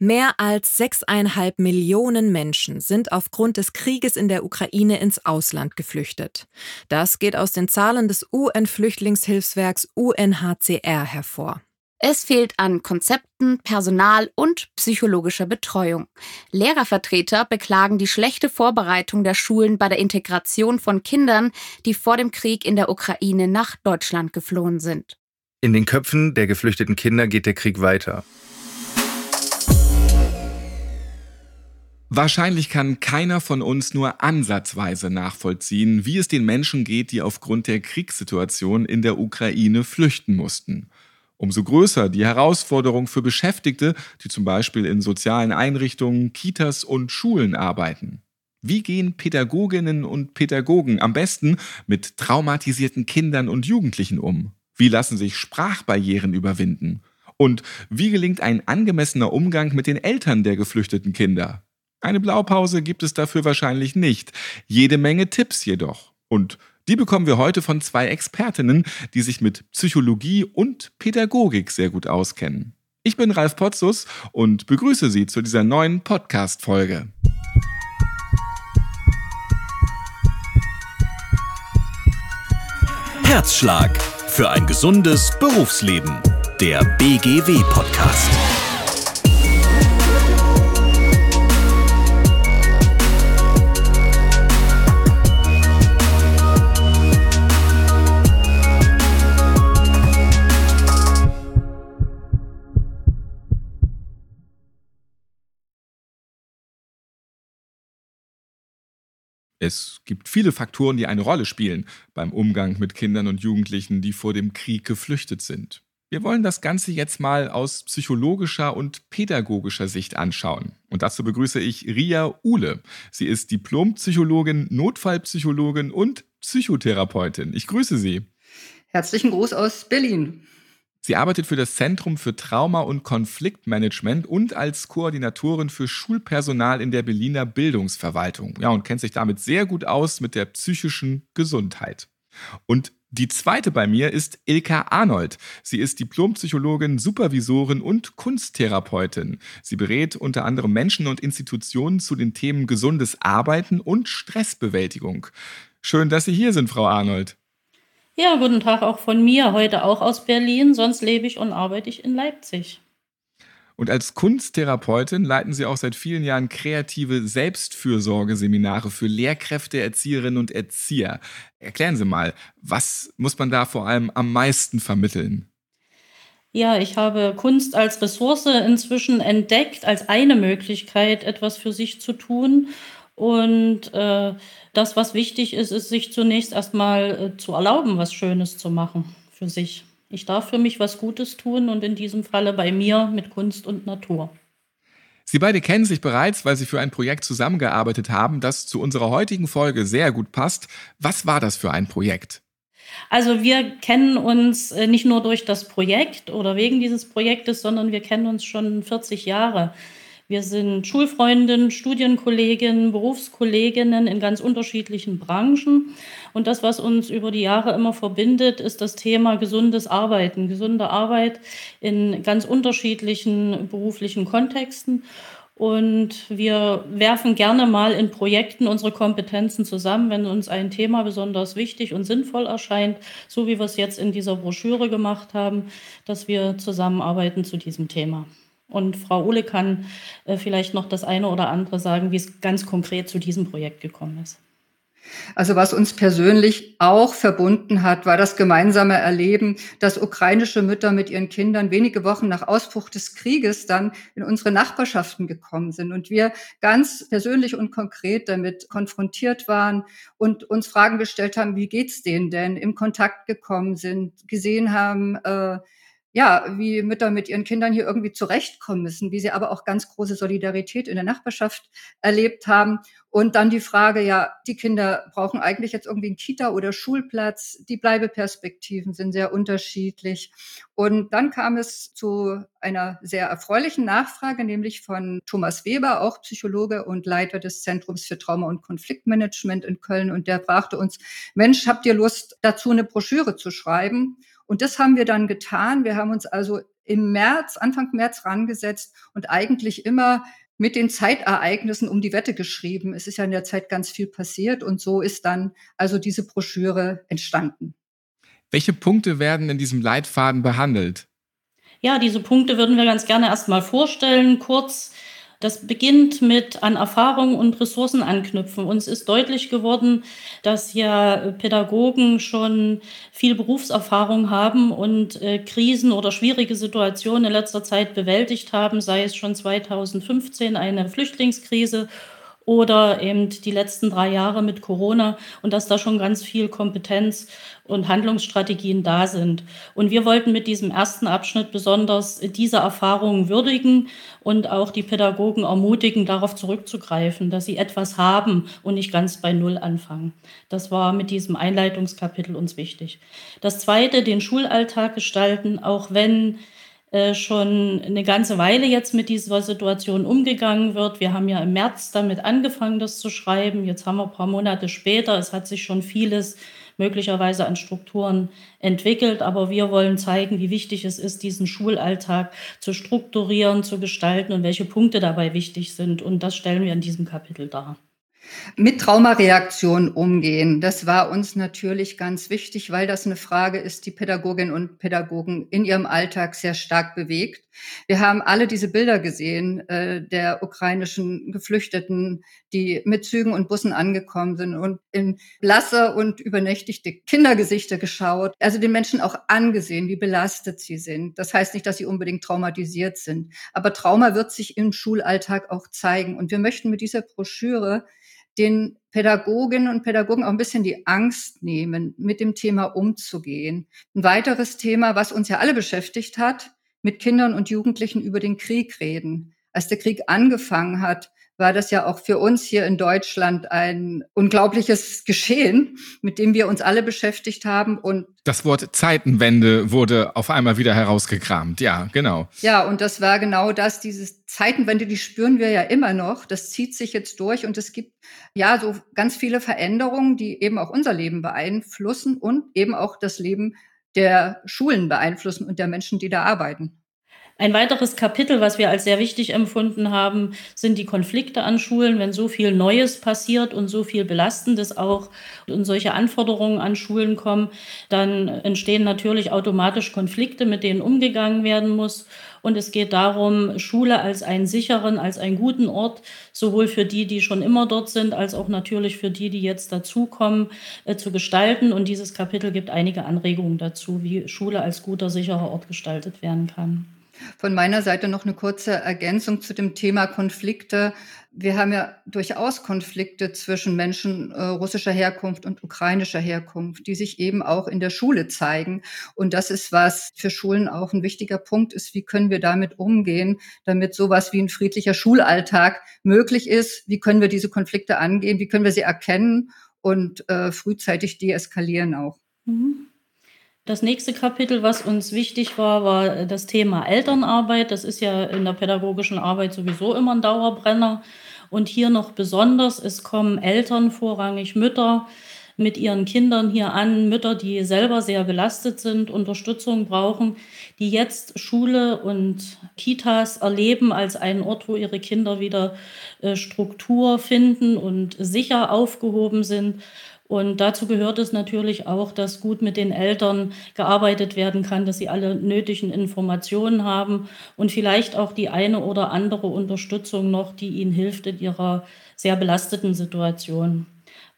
Mehr als sechseinhalb Millionen Menschen sind aufgrund des Krieges in der Ukraine ins Ausland geflüchtet. Das geht aus den Zahlen des UN-Flüchtlingshilfswerks UNHCR hervor. Es fehlt an Konzepten, Personal und psychologischer Betreuung. Lehrervertreter beklagen die schlechte Vorbereitung der Schulen bei der Integration von Kindern, die vor dem Krieg in der Ukraine nach Deutschland geflohen sind. In den Köpfen der geflüchteten Kinder geht der Krieg weiter. Wahrscheinlich kann keiner von uns nur ansatzweise nachvollziehen, wie es den Menschen geht, die aufgrund der Kriegssituation in der Ukraine flüchten mussten. Umso größer die Herausforderung für Beschäftigte, die zum Beispiel in sozialen Einrichtungen, Kitas und Schulen arbeiten. Wie gehen Pädagoginnen und Pädagogen am besten mit traumatisierten Kindern und Jugendlichen um? Wie lassen sich Sprachbarrieren überwinden? Und wie gelingt ein angemessener Umgang mit den Eltern der geflüchteten Kinder? Eine Blaupause gibt es dafür wahrscheinlich nicht, jede Menge Tipps jedoch. Und die bekommen wir heute von zwei Expertinnen, die sich mit Psychologie und Pädagogik sehr gut auskennen. Ich bin Ralf Potzus und begrüße Sie zu dieser neuen Podcast-Folge. Herzschlag für ein gesundes Berufsleben. Der BGW-Podcast. Es gibt viele Faktoren, die eine Rolle spielen beim Umgang mit Kindern und Jugendlichen, die vor dem Krieg geflüchtet sind. Wir wollen das Ganze jetzt mal aus psychologischer und pädagogischer Sicht anschauen. Und dazu begrüße ich Ria Uhle. Sie ist Diplompsychologin, Notfallpsychologin und Psychotherapeutin. Ich grüße Sie. Herzlichen Gruß aus Berlin. Sie arbeitet für das Zentrum für Trauma- und Konfliktmanagement und als Koordinatorin für Schulpersonal in der Berliner Bildungsverwaltung. Ja, und kennt sich damit sehr gut aus mit der psychischen Gesundheit. Und die zweite bei mir ist Ilka Arnold. Sie ist Diplompsychologin, Supervisorin und Kunsttherapeutin. Sie berät unter anderem Menschen und Institutionen zu den Themen gesundes Arbeiten und Stressbewältigung. Schön, dass Sie hier sind, Frau Arnold. Ja, guten Tag auch von mir, heute auch aus Berlin, sonst lebe ich und arbeite ich in Leipzig. Und als Kunsttherapeutin leiten Sie auch seit vielen Jahren kreative Selbstfürsorgeseminare für Lehrkräfte, Erzieherinnen und Erzieher. Erklären Sie mal, was muss man da vor allem am meisten vermitteln? Ja, ich habe Kunst als Ressource inzwischen entdeckt, als eine Möglichkeit, etwas für sich zu tun. Und äh, das, was wichtig ist, ist, sich zunächst erstmal äh, zu erlauben, was Schönes zu machen für sich. Ich darf für mich was Gutes tun und in diesem Falle bei mir mit Kunst und Natur. Sie beide kennen sich bereits, weil Sie für ein Projekt zusammengearbeitet haben, das zu unserer heutigen Folge sehr gut passt. Was war das für ein Projekt? Also wir kennen uns äh, nicht nur durch das Projekt oder wegen dieses Projektes, sondern wir kennen uns schon 40 Jahre. Wir sind Schulfreundinnen, Studienkolleginnen, Berufskolleginnen in ganz unterschiedlichen Branchen. Und das, was uns über die Jahre immer verbindet, ist das Thema gesundes Arbeiten, gesunde Arbeit in ganz unterschiedlichen beruflichen Kontexten. Und wir werfen gerne mal in Projekten unsere Kompetenzen zusammen, wenn uns ein Thema besonders wichtig und sinnvoll erscheint, so wie wir es jetzt in dieser Broschüre gemacht haben, dass wir zusammenarbeiten zu diesem Thema. Und Frau Uhle kann äh, vielleicht noch das eine oder andere sagen, wie es ganz konkret zu diesem Projekt gekommen ist. Also was uns persönlich auch verbunden hat, war das gemeinsame Erleben, dass ukrainische Mütter mit ihren Kindern wenige Wochen nach Ausbruch des Krieges dann in unsere Nachbarschaften gekommen sind und wir ganz persönlich und konkret damit konfrontiert waren und uns Fragen gestellt haben, wie geht's denen denn, im Kontakt gekommen sind, gesehen haben, äh, ja, wie Mütter mit ihren Kindern hier irgendwie zurechtkommen müssen, wie sie aber auch ganz große Solidarität in der Nachbarschaft erlebt haben. Und dann die Frage, ja, die Kinder brauchen eigentlich jetzt irgendwie einen Kita- oder Schulplatz. Die Bleibeperspektiven sind sehr unterschiedlich. Und dann kam es zu einer sehr erfreulichen Nachfrage, nämlich von Thomas Weber, auch Psychologe und Leiter des Zentrums für Trauma- und Konfliktmanagement in Köln. Und der fragte uns, Mensch, habt ihr Lust dazu, eine Broschüre zu schreiben? Und das haben wir dann getan. Wir haben uns also im März, Anfang März rangesetzt und eigentlich immer mit den Zeitereignissen um die Wette geschrieben. Es ist ja in der Zeit ganz viel passiert und so ist dann also diese Broschüre entstanden. Welche Punkte werden in diesem Leitfaden behandelt? Ja, diese Punkte würden wir ganz gerne erstmal vorstellen, kurz. Das beginnt mit an Erfahrungen und Ressourcen anknüpfen. Uns ist deutlich geworden, dass ja Pädagogen schon viel Berufserfahrung haben und äh, Krisen oder schwierige Situationen in letzter Zeit bewältigt haben, sei es schon 2015 eine Flüchtlingskrise oder eben die letzten drei Jahre mit Corona und dass da schon ganz viel Kompetenz und Handlungsstrategien da sind. Und wir wollten mit diesem ersten Abschnitt besonders diese Erfahrungen würdigen und auch die Pädagogen ermutigen, darauf zurückzugreifen, dass sie etwas haben und nicht ganz bei Null anfangen. Das war mit diesem Einleitungskapitel uns wichtig. Das zweite, den Schulalltag gestalten, auch wenn äh, schon eine ganze Weile jetzt mit dieser Situation umgegangen wird. Wir haben ja im März damit angefangen, das zu schreiben. Jetzt haben wir ein paar Monate später. Es hat sich schon vieles möglicherweise an Strukturen entwickelt, aber wir wollen zeigen, wie wichtig es ist, diesen Schulalltag zu strukturieren, zu gestalten und welche Punkte dabei wichtig sind. Und das stellen wir in diesem Kapitel dar. Mit Traumareaktionen umgehen, das war uns natürlich ganz wichtig, weil das eine Frage ist, die Pädagoginnen und Pädagogen in ihrem Alltag sehr stark bewegt. Wir haben alle diese Bilder gesehen äh, der ukrainischen Geflüchteten, die mit Zügen und Bussen angekommen sind und in blasse und übernächtigte Kindergesichter geschaut. Also den Menschen auch angesehen, wie belastet sie sind. Das heißt nicht, dass sie unbedingt traumatisiert sind, aber Trauma wird sich im Schulalltag auch zeigen. Und wir möchten mit dieser Broschüre den Pädagoginnen und Pädagogen auch ein bisschen die Angst nehmen, mit dem Thema umzugehen. Ein weiteres Thema, was uns ja alle beschäftigt hat, mit Kindern und Jugendlichen über den Krieg reden. Als der Krieg angefangen hat, war das ja auch für uns hier in Deutschland ein unglaubliches Geschehen, mit dem wir uns alle beschäftigt haben. Und das Wort Zeitenwende wurde auf einmal wieder herausgekramt. Ja, genau. Ja, und das war genau das, dieses Zeitenwende, die spüren wir ja immer noch. Das zieht sich jetzt durch und es gibt ja so ganz viele Veränderungen, die eben auch unser Leben beeinflussen und eben auch das Leben der Schulen beeinflussen und der Menschen, die da arbeiten. Ein weiteres Kapitel, was wir als sehr wichtig empfunden haben, sind die Konflikte an Schulen, wenn so viel Neues passiert und so viel Belastendes auch und solche Anforderungen an Schulen kommen, dann entstehen natürlich automatisch Konflikte, mit denen umgegangen werden muss. Und es geht darum, Schule als einen sicheren, als einen guten Ort, sowohl für die, die schon immer dort sind, als auch natürlich für die, die jetzt dazukommen, äh, zu gestalten. Und dieses Kapitel gibt einige Anregungen dazu, wie Schule als guter, sicherer Ort gestaltet werden kann. Von meiner Seite noch eine kurze Ergänzung zu dem Thema Konflikte. Wir haben ja durchaus Konflikte zwischen Menschen äh, russischer Herkunft und ukrainischer Herkunft, die sich eben auch in der Schule zeigen. Und das ist was für Schulen auch ein wichtiger Punkt ist. Wie können wir damit umgehen, damit sowas wie ein friedlicher Schulalltag möglich ist? Wie können wir diese Konflikte angehen? Wie können wir sie erkennen und äh, frühzeitig deeskalieren auch? Mhm. Das nächste Kapitel, was uns wichtig war, war das Thema Elternarbeit. Das ist ja in der pädagogischen Arbeit sowieso immer ein Dauerbrenner. Und hier noch besonders, es kommen Eltern, vorrangig Mütter, mit ihren Kindern hier an, Mütter, die selber sehr belastet sind, Unterstützung brauchen, die jetzt Schule und Kitas erleben als einen Ort, wo ihre Kinder wieder äh, Struktur finden und sicher aufgehoben sind. Und dazu gehört es natürlich auch, dass gut mit den Eltern gearbeitet werden kann, dass sie alle nötigen Informationen haben und vielleicht auch die eine oder andere Unterstützung noch, die ihnen hilft in ihrer sehr belasteten Situation.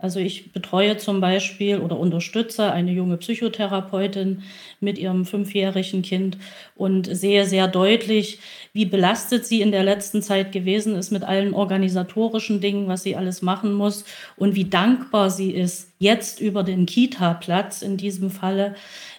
Also ich betreue zum Beispiel oder unterstütze eine junge Psychotherapeutin mit ihrem fünfjährigen Kind und sehe sehr deutlich, wie belastet sie in der letzten Zeit gewesen ist mit allen organisatorischen Dingen, was sie alles machen muss und wie dankbar sie ist jetzt über den Kita-Platz in diesem Falle,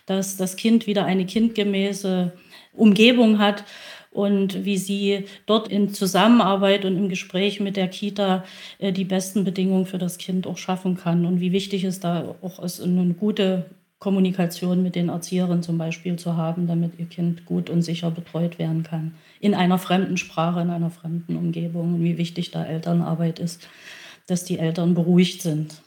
dass das Kind wieder eine kindgemäße Umgebung hat und wie sie dort in Zusammenarbeit und im Gespräch mit der Kita äh, die besten Bedingungen für das Kind auch schaffen kann und wie wichtig es da auch ist, eine gute Kommunikation mit den Erzieherinnen zum Beispiel zu haben, damit ihr Kind gut und sicher betreut werden kann. In einer fremden Sprache, in einer fremden Umgebung und wie wichtig da Elternarbeit ist, dass die Eltern beruhigt sind.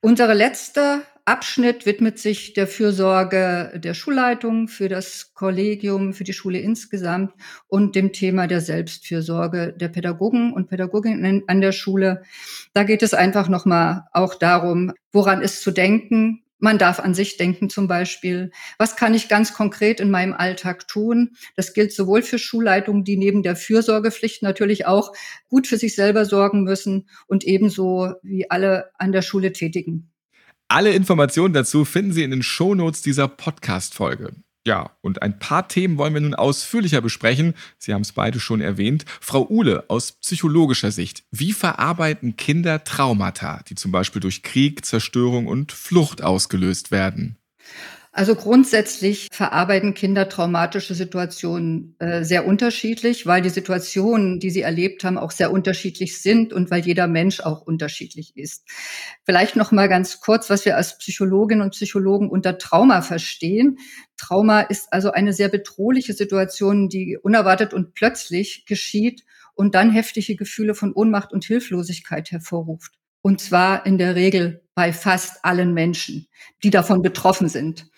Unsere letzte Abschnitt widmet sich der Fürsorge der Schulleitung, für das Kollegium, für die Schule insgesamt und dem Thema der Selbstfürsorge der Pädagogen und Pädagoginnen an der Schule. Da geht es einfach nochmal auch darum, woran ist zu denken, man darf an sich denken zum Beispiel. Was kann ich ganz konkret in meinem Alltag tun? Das gilt sowohl für Schulleitungen, die neben der Fürsorgepflicht natürlich auch gut für sich selber sorgen müssen und ebenso wie alle an der Schule tätigen. Alle Informationen dazu finden Sie in den Shownotes dieser Podcast-Folge. Ja, und ein paar Themen wollen wir nun ausführlicher besprechen. Sie haben es beide schon erwähnt. Frau Uhle, aus psychologischer Sicht, wie verarbeiten Kinder Traumata, die zum Beispiel durch Krieg, Zerstörung und Flucht ausgelöst werden? Also grundsätzlich verarbeiten Kinder traumatische Situationen äh, sehr unterschiedlich, weil die Situationen, die sie erlebt haben, auch sehr unterschiedlich sind und weil jeder Mensch auch unterschiedlich ist. Vielleicht noch mal ganz kurz, was wir als Psychologinnen und Psychologen unter Trauma verstehen. Trauma ist also eine sehr bedrohliche Situation, die unerwartet und plötzlich geschieht und dann heftige Gefühle von Ohnmacht und Hilflosigkeit hervorruft. Und zwar in der Regel bei fast allen Menschen, die davon betroffen sind.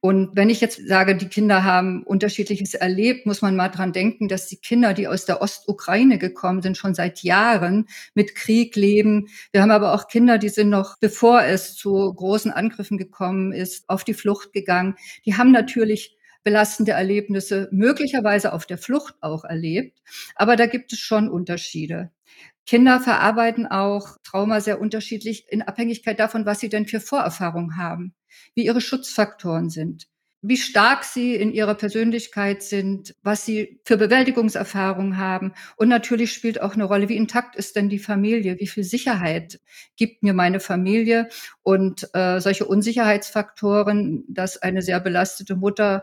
Und wenn ich jetzt sage, die Kinder haben unterschiedliches erlebt, muss man mal dran denken, dass die Kinder, die aus der Ostukraine gekommen sind, schon seit Jahren mit Krieg leben. Wir haben aber auch Kinder, die sind noch, bevor es zu großen Angriffen gekommen ist, auf die Flucht gegangen. Die haben natürlich belastende Erlebnisse möglicherweise auf der Flucht auch erlebt. Aber da gibt es schon Unterschiede. Kinder verarbeiten auch Trauma sehr unterschiedlich in Abhängigkeit davon, was sie denn für Vorerfahrungen haben, wie ihre Schutzfaktoren sind, wie stark sie in ihrer Persönlichkeit sind, was sie für Bewältigungserfahrungen haben. Und natürlich spielt auch eine Rolle, wie intakt ist denn die Familie, wie viel Sicherheit gibt mir meine Familie. Und äh, solche Unsicherheitsfaktoren, dass eine sehr belastete Mutter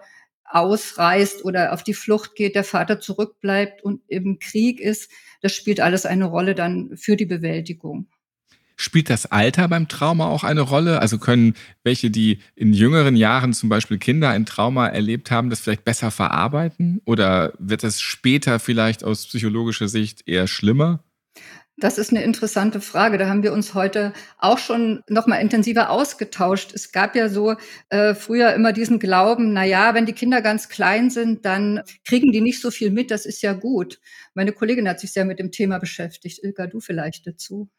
ausreist oder auf die Flucht geht, der Vater zurückbleibt und im Krieg ist, das spielt alles eine Rolle dann für die Bewältigung. Spielt das Alter beim Trauma auch eine Rolle? Also können welche, die in jüngeren Jahren zum Beispiel Kinder ein Trauma erlebt haben, das vielleicht besser verarbeiten? Oder wird es später vielleicht aus psychologischer Sicht eher schlimmer? Das ist eine interessante Frage. Da haben wir uns heute auch schon noch mal intensiver ausgetauscht. Es gab ja so äh, früher immer diesen Glauben, na ja, wenn die Kinder ganz klein sind, dann kriegen die nicht so viel mit. Das ist ja gut. Meine Kollegin hat sich sehr mit dem Thema beschäftigt. Ilka, du vielleicht dazu.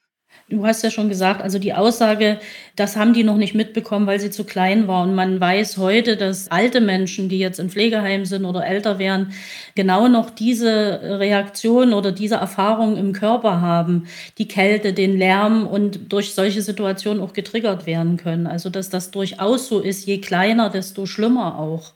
Du hast ja schon gesagt, also die Aussage, das haben die noch nicht mitbekommen, weil sie zu klein war. Und man weiß heute, dass alte Menschen, die jetzt in Pflegeheim sind oder älter wären, genau noch diese Reaktion oder diese Erfahrung im Körper haben, die Kälte, den Lärm und durch solche Situationen auch getriggert werden können. Also dass das durchaus so ist, je kleiner, desto schlimmer auch.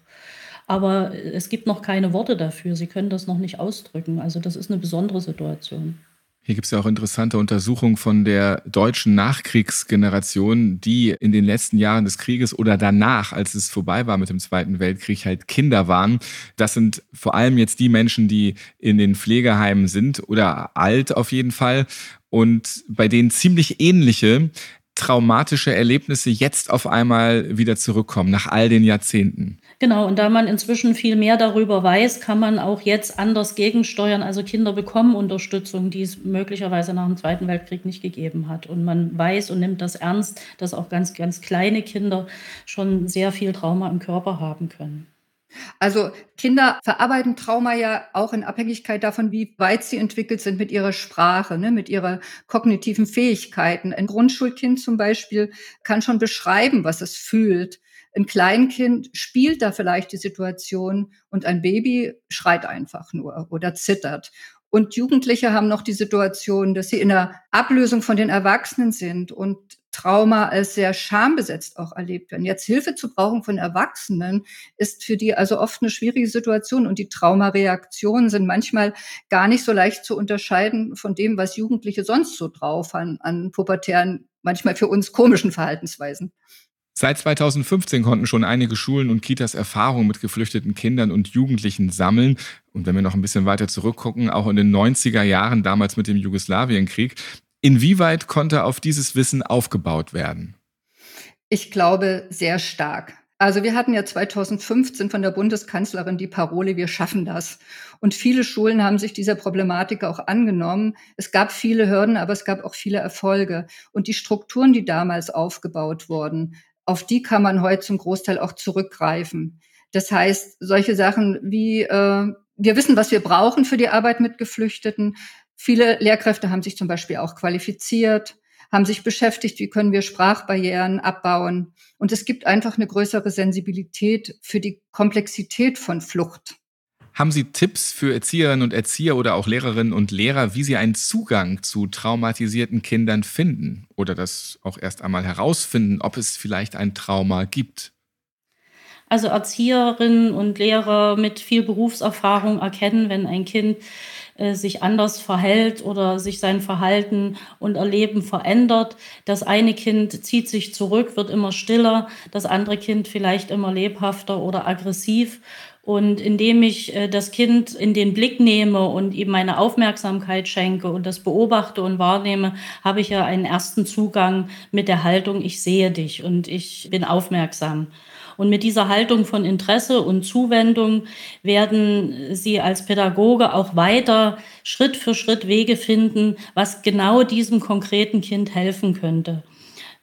Aber es gibt noch keine Worte dafür. Sie können das noch nicht ausdrücken. Also das ist eine besondere Situation. Hier gibt es ja auch interessante Untersuchungen von der deutschen Nachkriegsgeneration, die in den letzten Jahren des Krieges oder danach, als es vorbei war mit dem Zweiten Weltkrieg, halt Kinder waren. Das sind vor allem jetzt die Menschen, die in den Pflegeheimen sind oder alt auf jeden Fall und bei denen ziemlich ähnliche traumatische Erlebnisse jetzt auf einmal wieder zurückkommen, nach all den Jahrzehnten. Genau, und da man inzwischen viel mehr darüber weiß, kann man auch jetzt anders gegensteuern. Also Kinder bekommen Unterstützung, die es möglicherweise nach dem Zweiten Weltkrieg nicht gegeben hat. Und man weiß und nimmt das ernst, dass auch ganz, ganz kleine Kinder schon sehr viel Trauma im Körper haben können. Also Kinder verarbeiten Trauma ja auch in Abhängigkeit davon, wie weit sie entwickelt sind mit ihrer Sprache, ne, mit ihrer kognitiven Fähigkeiten. Ein Grundschulkind zum Beispiel kann schon beschreiben, was es fühlt. Ein Kleinkind spielt da vielleicht die Situation und ein Baby schreit einfach nur oder zittert. Und Jugendliche haben noch die Situation, dass sie in der Ablösung von den Erwachsenen sind und Trauma als sehr schambesetzt auch erlebt werden. Jetzt Hilfe zu brauchen von Erwachsenen ist für die also oft eine schwierige Situation und die Traumareaktionen sind manchmal gar nicht so leicht zu unterscheiden von dem, was Jugendliche sonst so drauf haben an pubertären, manchmal für uns komischen Verhaltensweisen. Seit 2015 konnten schon einige Schulen und Kitas Erfahrungen mit geflüchteten Kindern und Jugendlichen sammeln. Und wenn wir noch ein bisschen weiter zurückgucken, auch in den 90er Jahren, damals mit dem Jugoslawienkrieg, inwieweit konnte auf dieses Wissen aufgebaut werden? Ich glaube sehr stark. Also wir hatten ja 2015 von der Bundeskanzlerin die Parole, wir schaffen das. Und viele Schulen haben sich dieser Problematik auch angenommen. Es gab viele Hürden, aber es gab auch viele Erfolge. Und die Strukturen, die damals aufgebaut wurden, auf die kann man heute zum Großteil auch zurückgreifen. Das heißt, solche Sachen wie, äh, wir wissen, was wir brauchen für die Arbeit mit Geflüchteten. Viele Lehrkräfte haben sich zum Beispiel auch qualifiziert, haben sich beschäftigt, wie können wir Sprachbarrieren abbauen. Und es gibt einfach eine größere Sensibilität für die Komplexität von Flucht. Haben Sie Tipps für Erzieherinnen und Erzieher oder auch Lehrerinnen und Lehrer, wie sie einen Zugang zu traumatisierten Kindern finden oder das auch erst einmal herausfinden, ob es vielleicht ein Trauma gibt? Also Erzieherinnen und Lehrer mit viel Berufserfahrung erkennen, wenn ein Kind äh, sich anders verhält oder sich sein Verhalten und Erleben verändert. Das eine Kind zieht sich zurück, wird immer stiller, das andere Kind vielleicht immer lebhafter oder aggressiv. Und indem ich äh, das Kind in den Blick nehme und ihm meine Aufmerksamkeit schenke und das beobachte und wahrnehme, habe ich ja einen ersten Zugang mit der Haltung, ich sehe dich und ich bin aufmerksam. Und mit dieser Haltung von Interesse und Zuwendung werden Sie als Pädagoge auch weiter Schritt für Schritt Wege finden, was genau diesem konkreten Kind helfen könnte.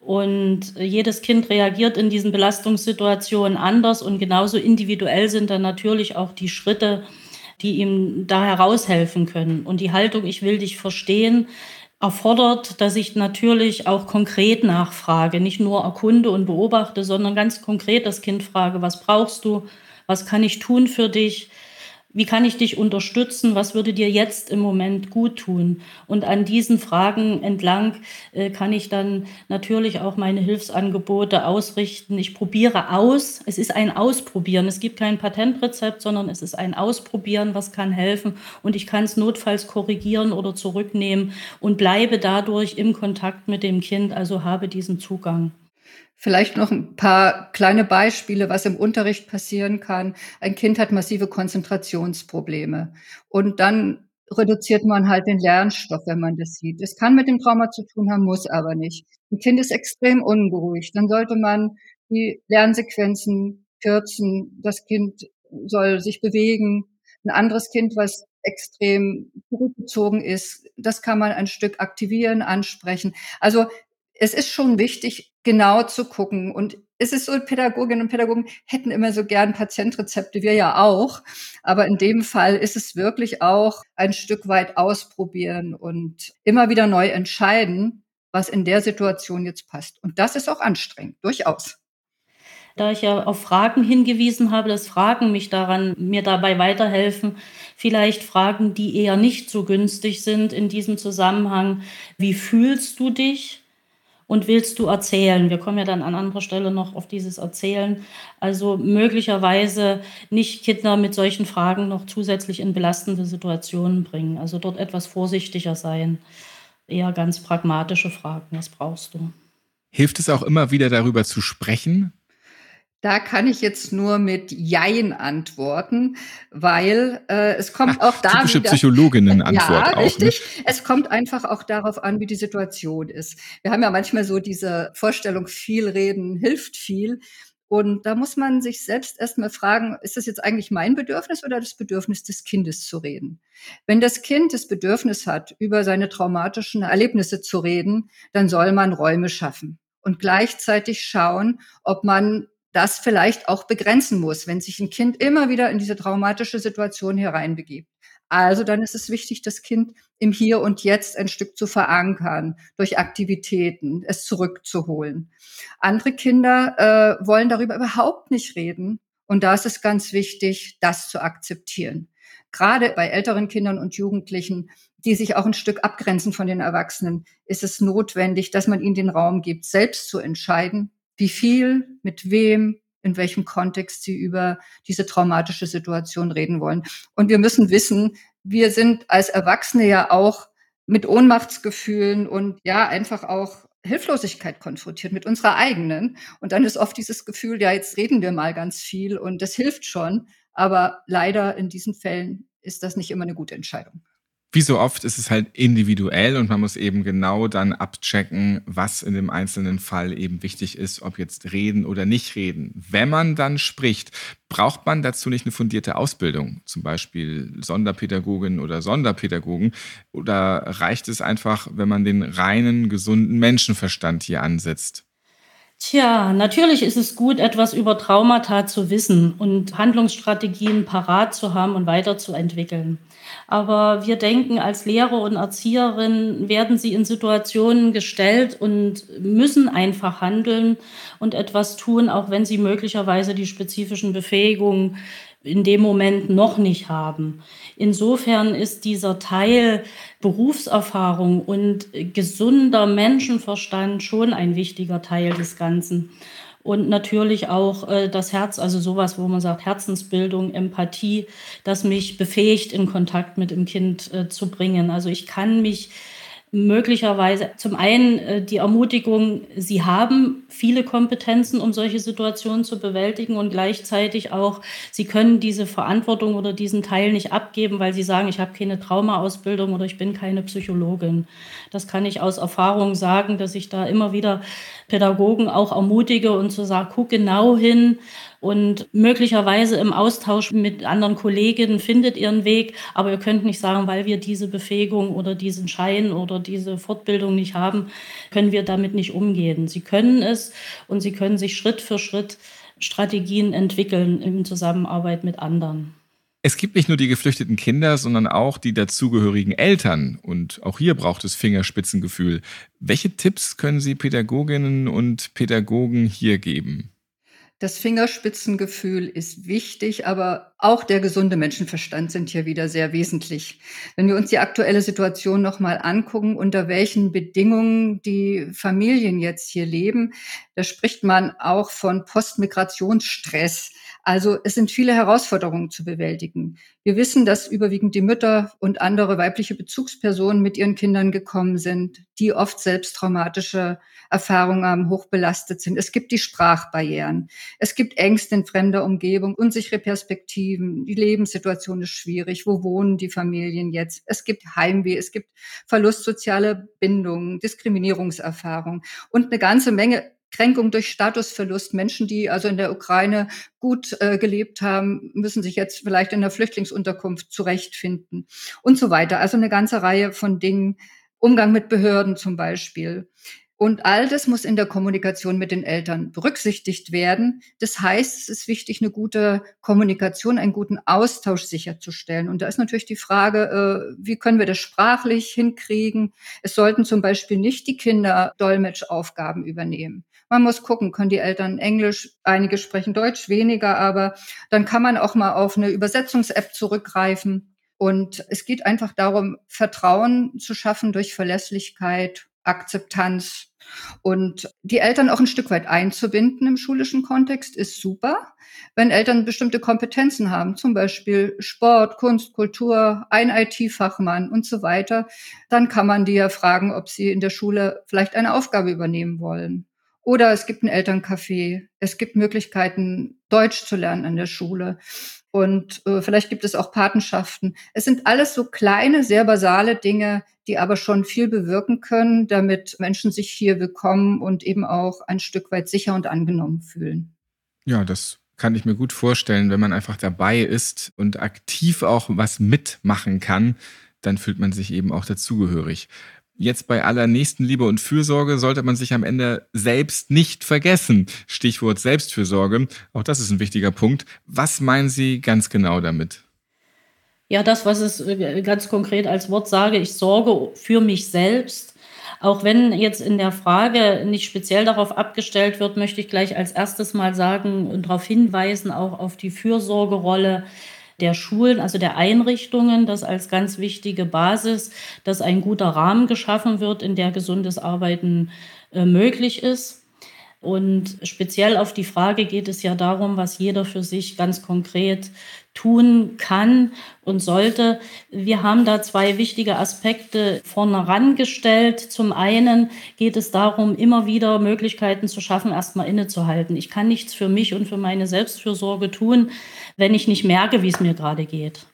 Und jedes Kind reagiert in diesen Belastungssituationen anders und genauso individuell sind dann natürlich auch die Schritte, die ihm da heraushelfen können. Und die Haltung, ich will dich verstehen, erfordert, dass ich natürlich auch konkret nachfrage, nicht nur erkunde und beobachte, sondern ganz konkret das Kind frage, was brauchst du, was kann ich tun für dich, wie kann ich dich unterstützen? Was würde dir jetzt im Moment gut tun? Und an diesen Fragen entlang äh, kann ich dann natürlich auch meine Hilfsangebote ausrichten. Ich probiere aus. Es ist ein Ausprobieren. Es gibt kein Patentrezept, sondern es ist ein Ausprobieren, was kann helfen. Und ich kann es notfalls korrigieren oder zurücknehmen und bleibe dadurch im Kontakt mit dem Kind, also habe diesen Zugang. Vielleicht noch ein paar kleine Beispiele, was im Unterricht passieren kann. Ein Kind hat massive Konzentrationsprobleme und dann reduziert man halt den Lernstoff, wenn man das sieht. Es kann mit dem Trauma zu tun haben, muss aber nicht. Ein Kind ist extrem ungeruhig, dann sollte man die Lernsequenzen kürzen. Das Kind soll sich bewegen. Ein anderes Kind, was extrem zurückgezogen ist, das kann man ein Stück aktivieren, ansprechen. Also es ist schon wichtig, genau zu gucken. Und es ist so, Pädagoginnen und Pädagogen hätten immer so gern Patientrezepte, wir ja auch. Aber in dem Fall ist es wirklich auch ein Stück weit ausprobieren und immer wieder neu entscheiden, was in der Situation jetzt passt. Und das ist auch anstrengend, durchaus. Da ich ja auf Fragen hingewiesen habe, dass Fragen mich daran, mir dabei weiterhelfen, vielleicht Fragen, die eher nicht so günstig sind in diesem Zusammenhang. Wie fühlst du dich? Und willst du erzählen? Wir kommen ja dann an anderer Stelle noch auf dieses Erzählen. Also möglicherweise nicht Kinder mit solchen Fragen noch zusätzlich in belastende Situationen bringen. Also dort etwas vorsichtiger sein. Eher ganz pragmatische Fragen, was brauchst du? Hilft es auch immer wieder darüber zu sprechen, da kann ich jetzt nur mit Jein antworten, weil äh, es kommt Ach, auch da typische wieder, Psychologinnen-Antwort ja, auch. Richtig. Ne? Es kommt einfach auch darauf an, wie die Situation ist. Wir haben ja manchmal so diese Vorstellung, viel reden hilft viel. Und da muss man sich selbst erstmal fragen, ist das jetzt eigentlich mein Bedürfnis oder das Bedürfnis des Kindes zu reden? Wenn das Kind das Bedürfnis hat, über seine traumatischen Erlebnisse zu reden, dann soll man Räume schaffen und gleichzeitig schauen, ob man das vielleicht auch begrenzen muss, wenn sich ein Kind immer wieder in diese traumatische Situation hereinbegibt. Also dann ist es wichtig, das Kind im Hier und Jetzt ein Stück zu verankern, durch Aktivitäten, es zurückzuholen. Andere Kinder äh, wollen darüber überhaupt nicht reden. Und da ist es ganz wichtig, das zu akzeptieren. Gerade bei älteren Kindern und Jugendlichen, die sich auch ein Stück abgrenzen von den Erwachsenen, ist es notwendig, dass man ihnen den Raum gibt, selbst zu entscheiden, wie viel, mit wem, in welchem Kontext sie über diese traumatische Situation reden wollen. Und wir müssen wissen, wir sind als Erwachsene ja auch mit Ohnmachtsgefühlen und ja einfach auch Hilflosigkeit konfrontiert mit unserer eigenen. Und dann ist oft dieses Gefühl, ja, jetzt reden wir mal ganz viel und das hilft schon. Aber leider in diesen Fällen ist das nicht immer eine gute Entscheidung wie so oft ist es halt individuell und man muss eben genau dann abchecken, was in dem einzelnen Fall eben wichtig ist, ob jetzt reden oder nicht reden. Wenn man dann spricht, braucht man dazu nicht eine fundierte Ausbildung, zum Beispiel Sonderpädagogin oder Sonderpädagogen, oder reicht es einfach, wenn man den reinen, gesunden Menschenverstand hier ansetzt? Tja, natürlich ist es gut, etwas über Traumata zu wissen und Handlungsstrategien parat zu haben und weiterzuentwickeln. Aber wir denken, als Lehrer und Erzieherin werden sie in Situationen gestellt und müssen einfach handeln und etwas tun, auch wenn sie möglicherweise die spezifischen Befähigungen in dem Moment noch nicht haben. Insofern ist dieser Teil Berufserfahrung und gesunder Menschenverstand schon ein wichtiger Teil des Ganzen. Und natürlich auch äh, das Herz, also sowas, wo man sagt, Herzensbildung, Empathie, das mich befähigt, in Kontakt mit dem Kind äh, zu bringen. Also ich kann mich möglicherweise zum einen äh, die Ermutigung, sie haben viele Kompetenzen, um solche Situationen zu bewältigen und gleichzeitig auch, sie können diese Verantwortung oder diesen Teil nicht abgeben, weil sie sagen, ich habe keine Traumaausbildung oder ich bin keine Psychologin. Das kann ich aus Erfahrung sagen, dass ich da immer wieder Pädagogen auch ermutige und zu sagen, guck genau hin, und möglicherweise im Austausch mit anderen Kolleginnen findet ihren Weg. Aber ihr könnt nicht sagen, weil wir diese Befähigung oder diesen Schein oder diese Fortbildung nicht haben, können wir damit nicht umgehen. Sie können es und sie können sich Schritt für Schritt Strategien entwickeln in Zusammenarbeit mit anderen. Es gibt nicht nur die geflüchteten Kinder, sondern auch die dazugehörigen Eltern. Und auch hier braucht es Fingerspitzengefühl. Welche Tipps können Sie Pädagoginnen und Pädagogen hier geben? Das Fingerspitzengefühl ist wichtig, aber auch der gesunde Menschenverstand sind hier wieder sehr wesentlich. Wenn wir uns die aktuelle Situation nochmal angucken, unter welchen Bedingungen die Familien jetzt hier leben, da spricht man auch von Postmigrationsstress. Also es sind viele Herausforderungen zu bewältigen. Wir wissen, dass überwiegend die Mütter und andere weibliche Bezugspersonen mit ihren Kindern gekommen sind, die oft selbst traumatische Erfahrungen haben, hochbelastet sind. Es gibt die Sprachbarrieren. Es gibt Ängste in fremder Umgebung, unsichere Perspektiven. Die Lebenssituation ist schwierig. Wo wohnen die Familien jetzt? Es gibt Heimweh. Es gibt Verlust sozialer Bindungen, Diskriminierungserfahrung und eine ganze Menge Kränkung durch Statusverlust. Menschen, die also in der Ukraine gut äh, gelebt haben, müssen sich jetzt vielleicht in der Flüchtlingsunterkunft zurechtfinden und so weiter. Also eine ganze Reihe von Dingen. Umgang mit Behörden zum Beispiel. Und all das muss in der Kommunikation mit den Eltern berücksichtigt werden. Das heißt, es ist wichtig, eine gute Kommunikation, einen guten Austausch sicherzustellen. Und da ist natürlich die Frage, äh, wie können wir das sprachlich hinkriegen? Es sollten zum Beispiel nicht die Kinder Dolmetschaufgaben übernehmen. Man muss gucken, können die Eltern Englisch, einige sprechen Deutsch, weniger, aber dann kann man auch mal auf eine Übersetzungs-App zurückgreifen. Und es geht einfach darum, Vertrauen zu schaffen durch Verlässlichkeit, Akzeptanz. Und die Eltern auch ein Stück weit einzubinden im schulischen Kontext ist super. Wenn Eltern bestimmte Kompetenzen haben, zum Beispiel Sport, Kunst, Kultur, ein IT-Fachmann und so weiter, dann kann man die ja fragen, ob sie in der Schule vielleicht eine Aufgabe übernehmen wollen. Oder es gibt ein Elterncafé. Es gibt Möglichkeiten, Deutsch zu lernen an der Schule. Und äh, vielleicht gibt es auch Patenschaften. Es sind alles so kleine, sehr basale Dinge, die aber schon viel bewirken können, damit Menschen sich hier willkommen und eben auch ein Stück weit sicher und angenommen fühlen. Ja, das kann ich mir gut vorstellen, wenn man einfach dabei ist und aktiv auch was mitmachen kann, dann fühlt man sich eben auch dazugehörig. Jetzt bei aller Nächstenliebe und Fürsorge sollte man sich am Ende selbst nicht vergessen. Stichwort Selbstfürsorge. Auch das ist ein wichtiger Punkt. Was meinen Sie ganz genau damit? Ja, das, was es äh, ganz konkret als Wort sage, ich sorge für mich selbst. Auch wenn jetzt in der Frage nicht speziell darauf abgestellt wird, möchte ich gleich als erstes mal sagen und darauf hinweisen, auch auf die Fürsorgerolle der Schulen, also der Einrichtungen, das als ganz wichtige Basis, dass ein guter Rahmen geschaffen wird, in der gesundes Arbeiten äh, möglich ist. Und speziell auf die Frage geht es ja darum, was jeder für sich ganz konkret tun kann und sollte. Wir haben da zwei wichtige Aspekte vorne rangestellt. Zum einen geht es darum, immer wieder Möglichkeiten zu schaffen, erstmal innezuhalten. Ich kann nichts für mich und für meine Selbstfürsorge tun, wenn ich nicht merke, wie es mir gerade geht.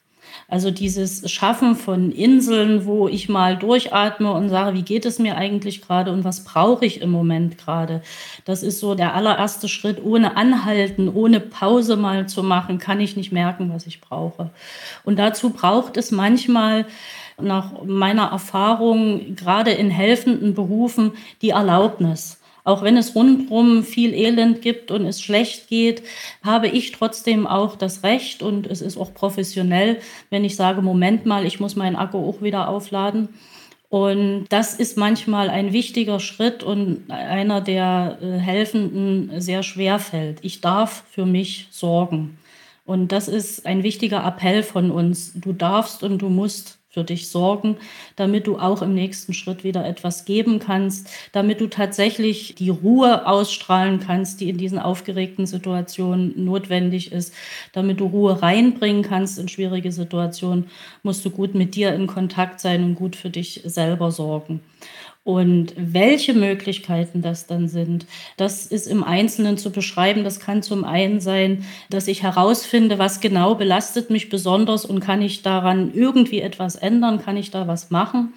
Also dieses Schaffen von Inseln, wo ich mal durchatme und sage, wie geht es mir eigentlich gerade und was brauche ich im Moment gerade. Das ist so der allererste Schritt. Ohne Anhalten, ohne Pause mal zu machen, kann ich nicht merken, was ich brauche. Und dazu braucht es manchmal nach meiner Erfahrung, gerade in helfenden Berufen, die Erlaubnis Auch wenn es rundherum viel Elend gibt und es schlecht geht, habe ich trotzdem auch das Recht und es ist auch professionell, wenn ich sage, Moment mal, ich muss meinen Akku auch wieder aufladen. Und das ist manchmal ein wichtiger Schritt und einer, der äh, Helfenden sehr schwer fällt. Ich darf für mich sorgen. Und das ist ein wichtiger Appell von uns. Du darfst und du musst für dich sorgen, damit du auch im nächsten Schritt wieder etwas geben kannst, damit du tatsächlich die Ruhe ausstrahlen kannst, die in diesen aufgeregten Situationen notwendig ist. Damit du Ruhe reinbringen kannst in schwierige Situationen, musst du gut mit dir in Kontakt sein und gut für dich selber sorgen. Und welche Möglichkeiten das dann sind, das ist im Einzelnen zu beschreiben. Das kann zum einen sein, dass ich herausfinde, was genau belastet mich besonders und kann ich daran irgendwie etwas ändern, kann ich da was machen.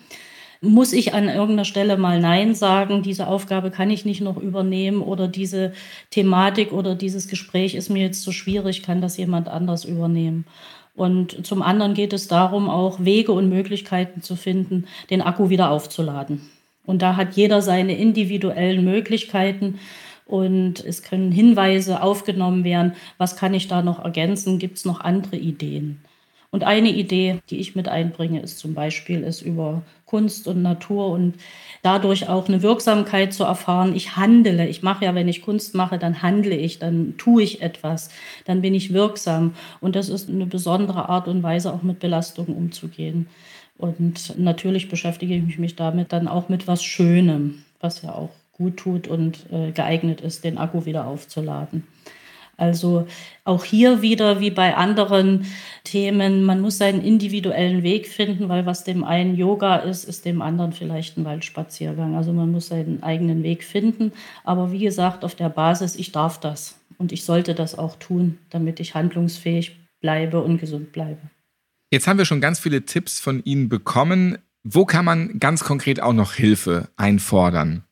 Muss ich an irgendeiner Stelle mal Nein sagen, diese Aufgabe kann ich nicht noch übernehmen oder diese Thematik oder dieses Gespräch ist mir jetzt zu schwierig, kann das jemand anders übernehmen. Und zum anderen geht es darum, auch Wege und Möglichkeiten zu finden, den Akku wieder aufzuladen. Und da hat jeder seine individuellen Möglichkeiten. Und es können Hinweise aufgenommen werden, was kann ich da noch ergänzen, gibt es noch andere Ideen. Und eine Idee, die ich mit einbringe, ist zum Beispiel, ist über Kunst und Natur und dadurch auch eine Wirksamkeit zu erfahren. Ich handle, ich mache ja, wenn ich Kunst mache, dann handle ich, dann tue ich etwas, dann bin ich wirksam. Und das ist eine besondere Art und Weise, auch mit Belastungen umzugehen. Und natürlich beschäftige ich mich damit dann auch mit was Schönem, was ja auch gut tut und äh, geeignet ist, den Akku wieder aufzuladen. Also auch hier wieder wie bei anderen Themen, man muss seinen individuellen Weg finden, weil was dem einen Yoga ist, ist dem anderen vielleicht ein Waldspaziergang. Also man muss seinen eigenen Weg finden. Aber wie gesagt, auf der Basis, ich darf das und ich sollte das auch tun, damit ich handlungsfähig bleibe und gesund bleibe. Jetzt haben wir schon ganz viele Tipps von Ihnen bekommen. Wo kann man ganz konkret auch noch Hilfe einfordern?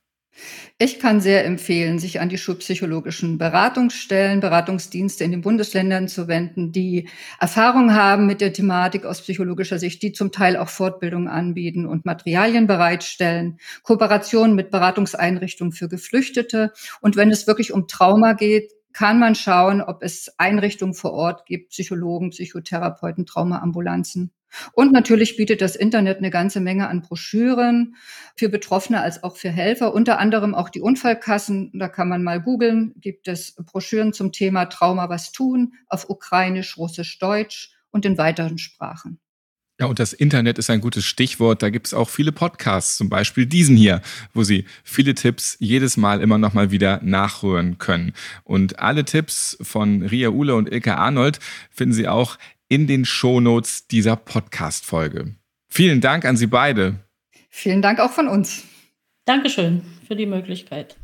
Ich kann sehr empfehlen, sich an die schulpsychologischen Beratungsstellen, Beratungsdienste in den Bundesländern zu wenden, die Erfahrung haben mit der Thematik aus psychologischer Sicht, die zum Teil auch Fortbildungen anbieten und Materialien bereitstellen, Kooperationen mit Beratungseinrichtungen für Geflüchtete. Und wenn es wirklich um Trauma geht, kann man schauen, ob es Einrichtungen vor Ort gibt, Psychologen, Psychotherapeuten, Traumaambulanzen. Und natürlich bietet das Internet eine ganze Menge an Broschüren für Betroffene als auch für Helfer, unter anderem auch die Unfallkassen. Da kann man mal googeln, gibt es Broschüren zum Thema Trauma was tun auf Ukrainisch, Russisch, Deutsch und in weiteren Sprachen. Ja, und das Internet ist ein gutes Stichwort. Da gibt es auch viele Podcasts, zum Beispiel diesen hier, wo Sie viele Tipps jedes Mal immer noch mal wieder nachhören können. Und alle Tipps von Ria Uhle und Ilka Arnold finden Sie auch in den Shownotes dieser Podcast-Folge. Vielen Dank an Sie beide. Vielen Dank auch von uns. Dankeschön für die Möglichkeit.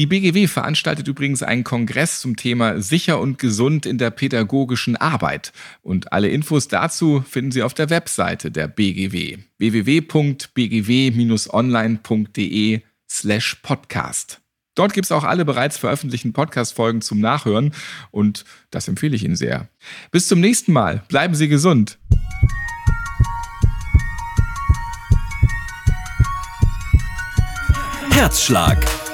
Die BGW veranstaltet übrigens einen Kongress zum Thema sicher und gesund in der pädagogischen Arbeit. Und alle Infos dazu finden Sie auf der Webseite der BGW www.bgw-online.de slash podcast. Dort gibt es auch alle bereits veröffentlichten Podcast-Folgen zum Nachhören und das empfehle ich Ihnen sehr. Bis zum nächsten Mal. Bleiben Sie gesund. Herzschlag